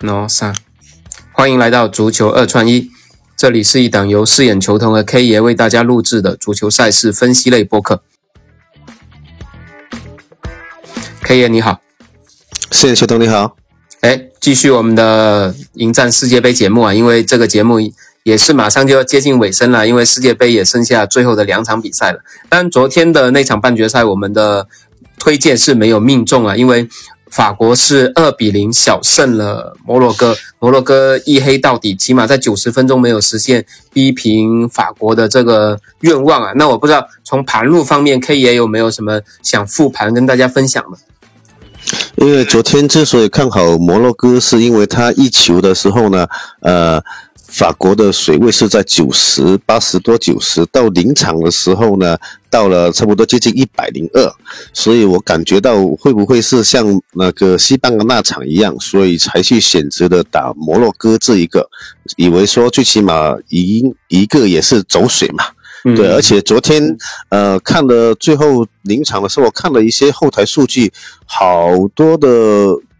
No 三，欢迎来到足球二串一，这里是一档由四眼球童和 K 爷为大家录制的足球赛事分析类播客。K 爷你好，四眼球童你好，哎，继续我们的迎战世界杯节目啊，因为这个节目也是马上就要接近尾声了，因为世界杯也剩下最后的两场比赛了。但昨天的那场半决赛，我们的推荐是没有命中啊，因为。法国是二比零小胜了摩洛哥，摩洛哥一黑到底，起码在九十分钟没有实现逼平法国的这个愿望啊。那我不知道从盘路方面，K 爷有没有什么想复盘跟大家分享的？因为昨天之所以看好摩洛哥，是因为他一球的时候呢，呃。法国的水位是在九十八十多九十，到临场的时候呢，到了差不多接近一百零二，所以我感觉到会不会是像那个西班牙那场一样，所以才去选择的打摩洛哥这一个，以为说最起码赢一个也是走水嘛，对，而且昨天呃看了最后临场的时候，我看了一些后台数据，好多的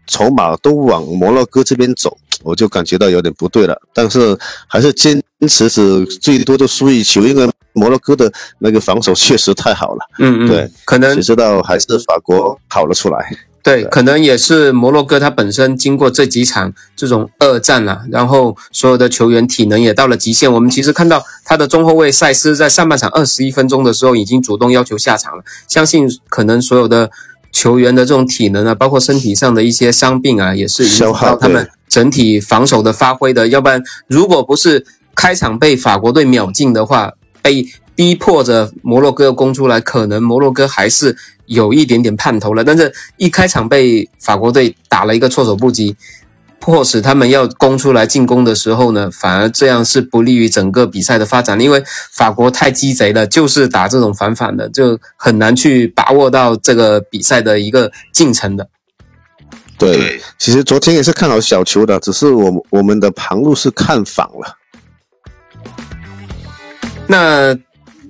筹码都往摩洛哥这边走。我就感觉到有点不对了，但是还是坚持是最多的输一球，因为摩洛哥的那个防守确实太好了。嗯嗯，对，可能谁知道还是法国跑了出来。对，可能也是摩洛哥他本身经过这几场这种二战啊，然后所有的球员体能也到了极限。我们其实看到他的中后卫塞斯在上半场二十一分钟的时候已经主动要求下场了，相信可能所有的球员的这种体能啊，包括身体上的一些伤病啊，也是影响到他们。整体防守的发挥的，要不然如果不是开场被法国队秒进的话，被逼迫着摩洛哥攻出来，可能摩洛哥还是有一点点盼头了。但是一开场被法国队打了一个措手不及，迫使他们要攻出来进攻的时候呢，反而这样是不利于整个比赛的发展，因为法国太鸡贼了，就是打这种反反的，就很难去把握到这个比赛的一个进程的。对，其实昨天也是看好小球的，只是我我们的旁路是看反了。那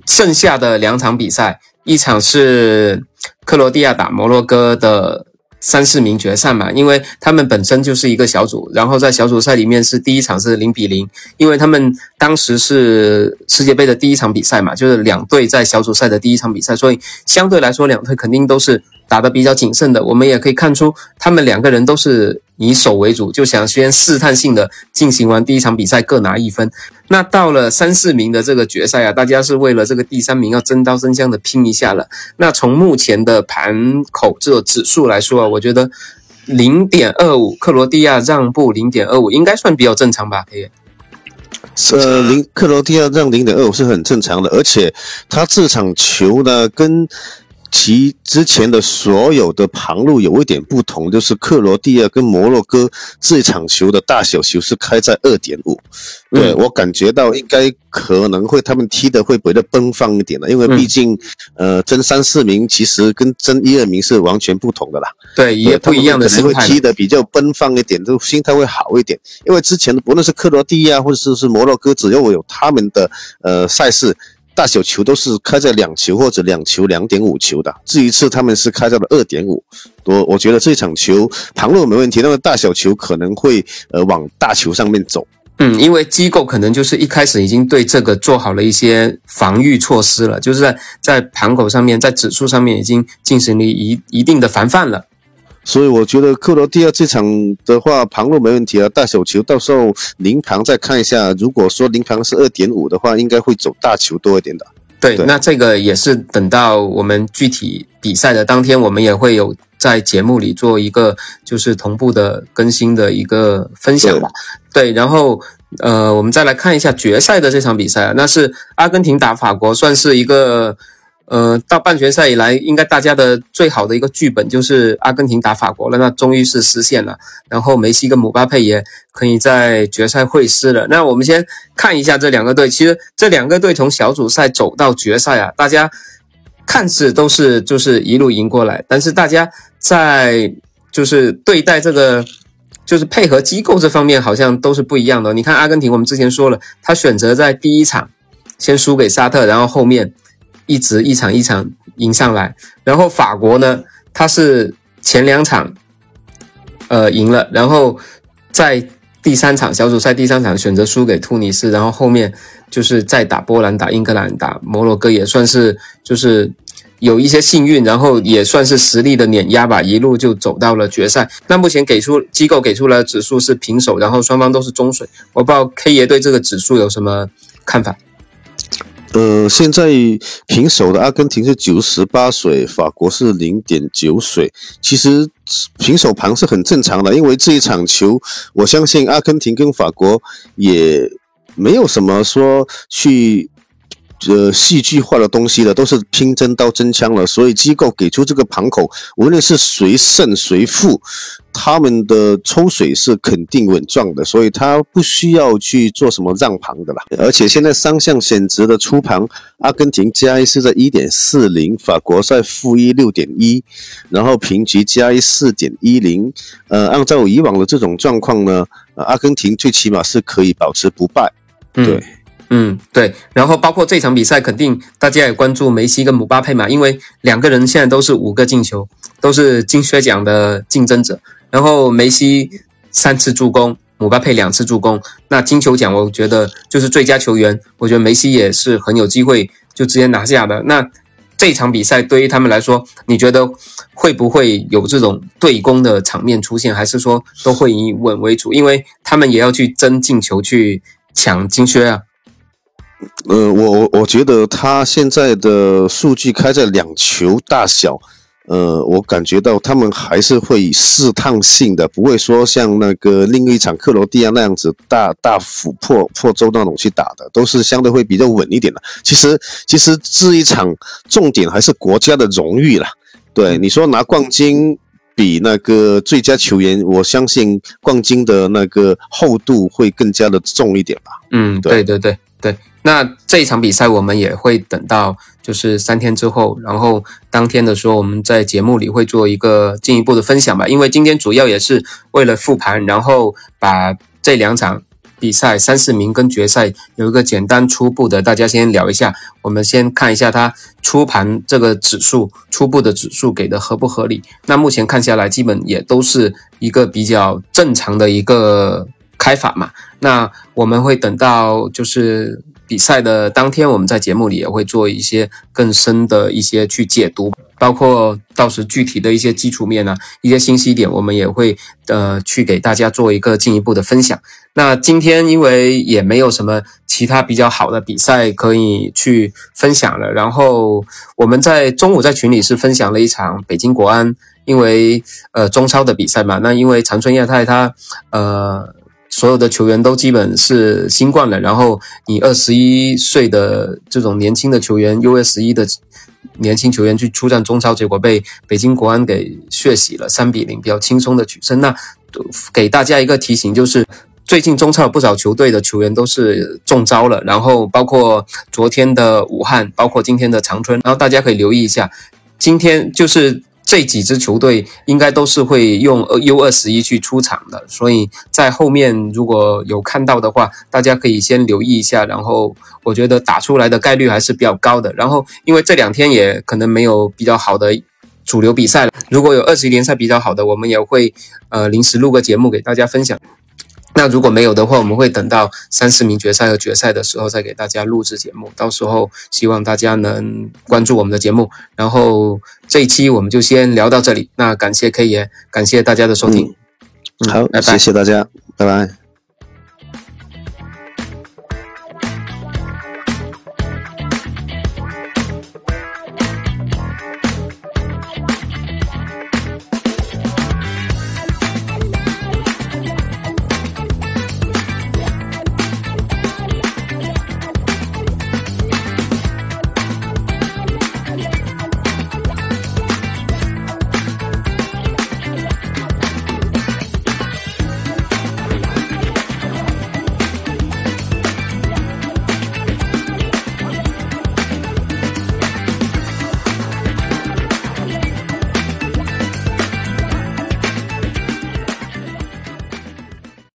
剩下的两场比赛，一场是克罗地亚打摩洛哥的。三四名决赛嘛，因为他们本身就是一个小组，然后在小组赛里面是第一场是零比零，因为他们当时是世界杯的第一场比赛嘛，就是两队在小组赛的第一场比赛，所以相对来说两队肯定都是打得比较谨慎的。我们也可以看出，他们两个人都是。以守为主，就想先试探性的进行完第一场比赛，各拿一分。那到了三四名的这个决赛啊，大家是为了这个第三名要真刀真枪的拼一下了。那从目前的盘口这个指数来说啊，我觉得零点二五，克罗地亚让步零点二五，应该算比较正常吧？可以。呃，零克罗地亚让零点二五是很正常的，而且他这场球呢跟。其之前的所有的旁路有一点不同，就是克罗地亚跟摩洛哥这场球的大小球是开在二点五，对我感觉到应该可能会他们踢的会比较奔放一点的，因为毕竟呃争三四名其实跟争一二名是完全不同的啦。对，也不一样的心态。会踢的比较奔放一点，就心态会好一点，因为之前的不论是克罗地亚或者是是摩洛哥，只要我有他们的呃赛事。大小球都是开在两球或者两球两点五球的，这一次他们是开在了二点五，我我觉得这场球旁路没问题，那么大小球可能会呃往大球上面走。嗯，因为机构可能就是一开始已经对这个做好了一些防御措施了，就是在在盘口上面，在指数上面已经进行了一一定的防范了。所以我觉得克罗地亚这场的话，旁路没问题啊，大小球到时候临盘再看一下。如果说临盘是二点五的话，应该会走大球多一点的。对，那这个也是等到我们具体比赛的当天，我们也会有在节目里做一个就是同步的更新的一个分享吧。对，然后呃，我们再来看一下决赛的这场比赛，那是阿根廷打法国，算是一个。呃，到半决赛以来，应该大家的最好的一个剧本就是阿根廷打法国了，那终于是实现了。然后梅西跟姆巴佩也可以在决赛会师了。那我们先看一下这两个队，其实这两个队从小组赛走到决赛啊，大家看似都是就是一路赢过来，但是大家在就是对待这个就是配合机构这方面好像都是不一样的。你看阿根廷，我们之前说了，他选择在第一场先输给沙特，然后后面。一直一场一场赢上来，然后法国呢，他是前两场，呃赢了，然后在第三场小组赛第三场选择输给突尼斯，然后后面就是再打波兰、打英格兰、打摩洛哥，也算是就是有一些幸运，然后也算是实力的碾压吧，一路就走到了决赛。那目前给出机构给出了指数是平手，然后双方都是中水。我不知道 K 爷对这个指数有什么看法？呃，现在平手的阿根廷是九十八水，法国是零点九水。其实平手盘是很正常的，因为这一场球，我相信阿根廷跟法国也没有什么说去。呃，戏剧化的东西了，都是拼真刀真枪了，所以机构给出这个盘口，无论是谁胜谁负，他们的抽水是肯定稳赚的，所以他不需要去做什么让盘的啦。而且现在三项选值的出盘，阿根廷加一是在一点四零，法国在负一六点一，然后平局加一四点一零。呃，按照以往的这种状况呢，阿根廷最起码是可以保持不败。对。嗯，对，然后包括这场比赛，肯定大家也关注梅西跟姆巴佩嘛，因为两个人现在都是五个进球，都是金靴奖的竞争者。然后梅西三次助攻，姆巴佩两次助攻，那金球奖我觉得就是最佳球员，我觉得梅西也是很有机会就直接拿下的。那这场比赛对于他们来说，你觉得会不会有这种对攻的场面出现，还是说都会以稳为主？因为他们也要去争进球，去抢金靴啊。呃，我我我觉得他现在的数据开在两球大小，呃，我感觉到他们还是会试探性的，不会说像那个另一场克罗地亚那样子大大幅破破周那种去打的，都是相对会比较稳一点的。其实其实这一场重点还是国家的荣誉啦。对你说拿冠军比那个最佳球员，我相信冠军的那个厚度会更加的重一点吧。嗯，对对对对。那这一场比赛我们也会等到就是三天之后，然后当天的时候我们在节目里会做一个进一步的分享吧。因为今天主要也是为了复盘，然后把这两场比赛三四名跟决赛有一个简单初步的，大家先聊一下。我们先看一下它初盘这个指数初步的指数给的合不合理。那目前看下来，基本也都是一个比较正常的一个开法嘛。那我们会等到就是。比赛的当天，我们在节目里也会做一些更深的一些去解读，包括到时具体的一些基础面啊，一些信息点，我们也会呃去给大家做一个进一步的分享。那今天因为也没有什么其他比较好的比赛可以去分享了，然后我们在中午在群里是分享了一场北京国安，因为呃中超的比赛嘛，那因为长春亚泰它呃。所有的球员都基本是新冠了，然后你二十一岁的这种年轻的球员，U 十一的年轻球员去出战中超，结果被北京国安给血洗了，三比零，比较轻松的取胜。那给大家一个提醒，就是最近中超有不少球队的球员都是中招了，然后包括昨天的武汉，包括今天的长春，然后大家可以留意一下，今天就是。这几支球队应该都是会用 U 二十一去出场的，所以在后面如果有看到的话，大家可以先留意一下。然后我觉得打出来的概率还是比较高的。然后因为这两天也可能没有比较好的主流比赛了，如果有二十一联赛比较好的，我们也会呃临时录个节目给大家分享。那如果没有的话，我们会等到三四名决赛和决赛的时候再给大家录制节目。到时候希望大家能关注我们的节目。然后这一期我们就先聊到这里。那感谢 K 爷，感谢大家的收听。好，拜拜谢谢大家，拜拜。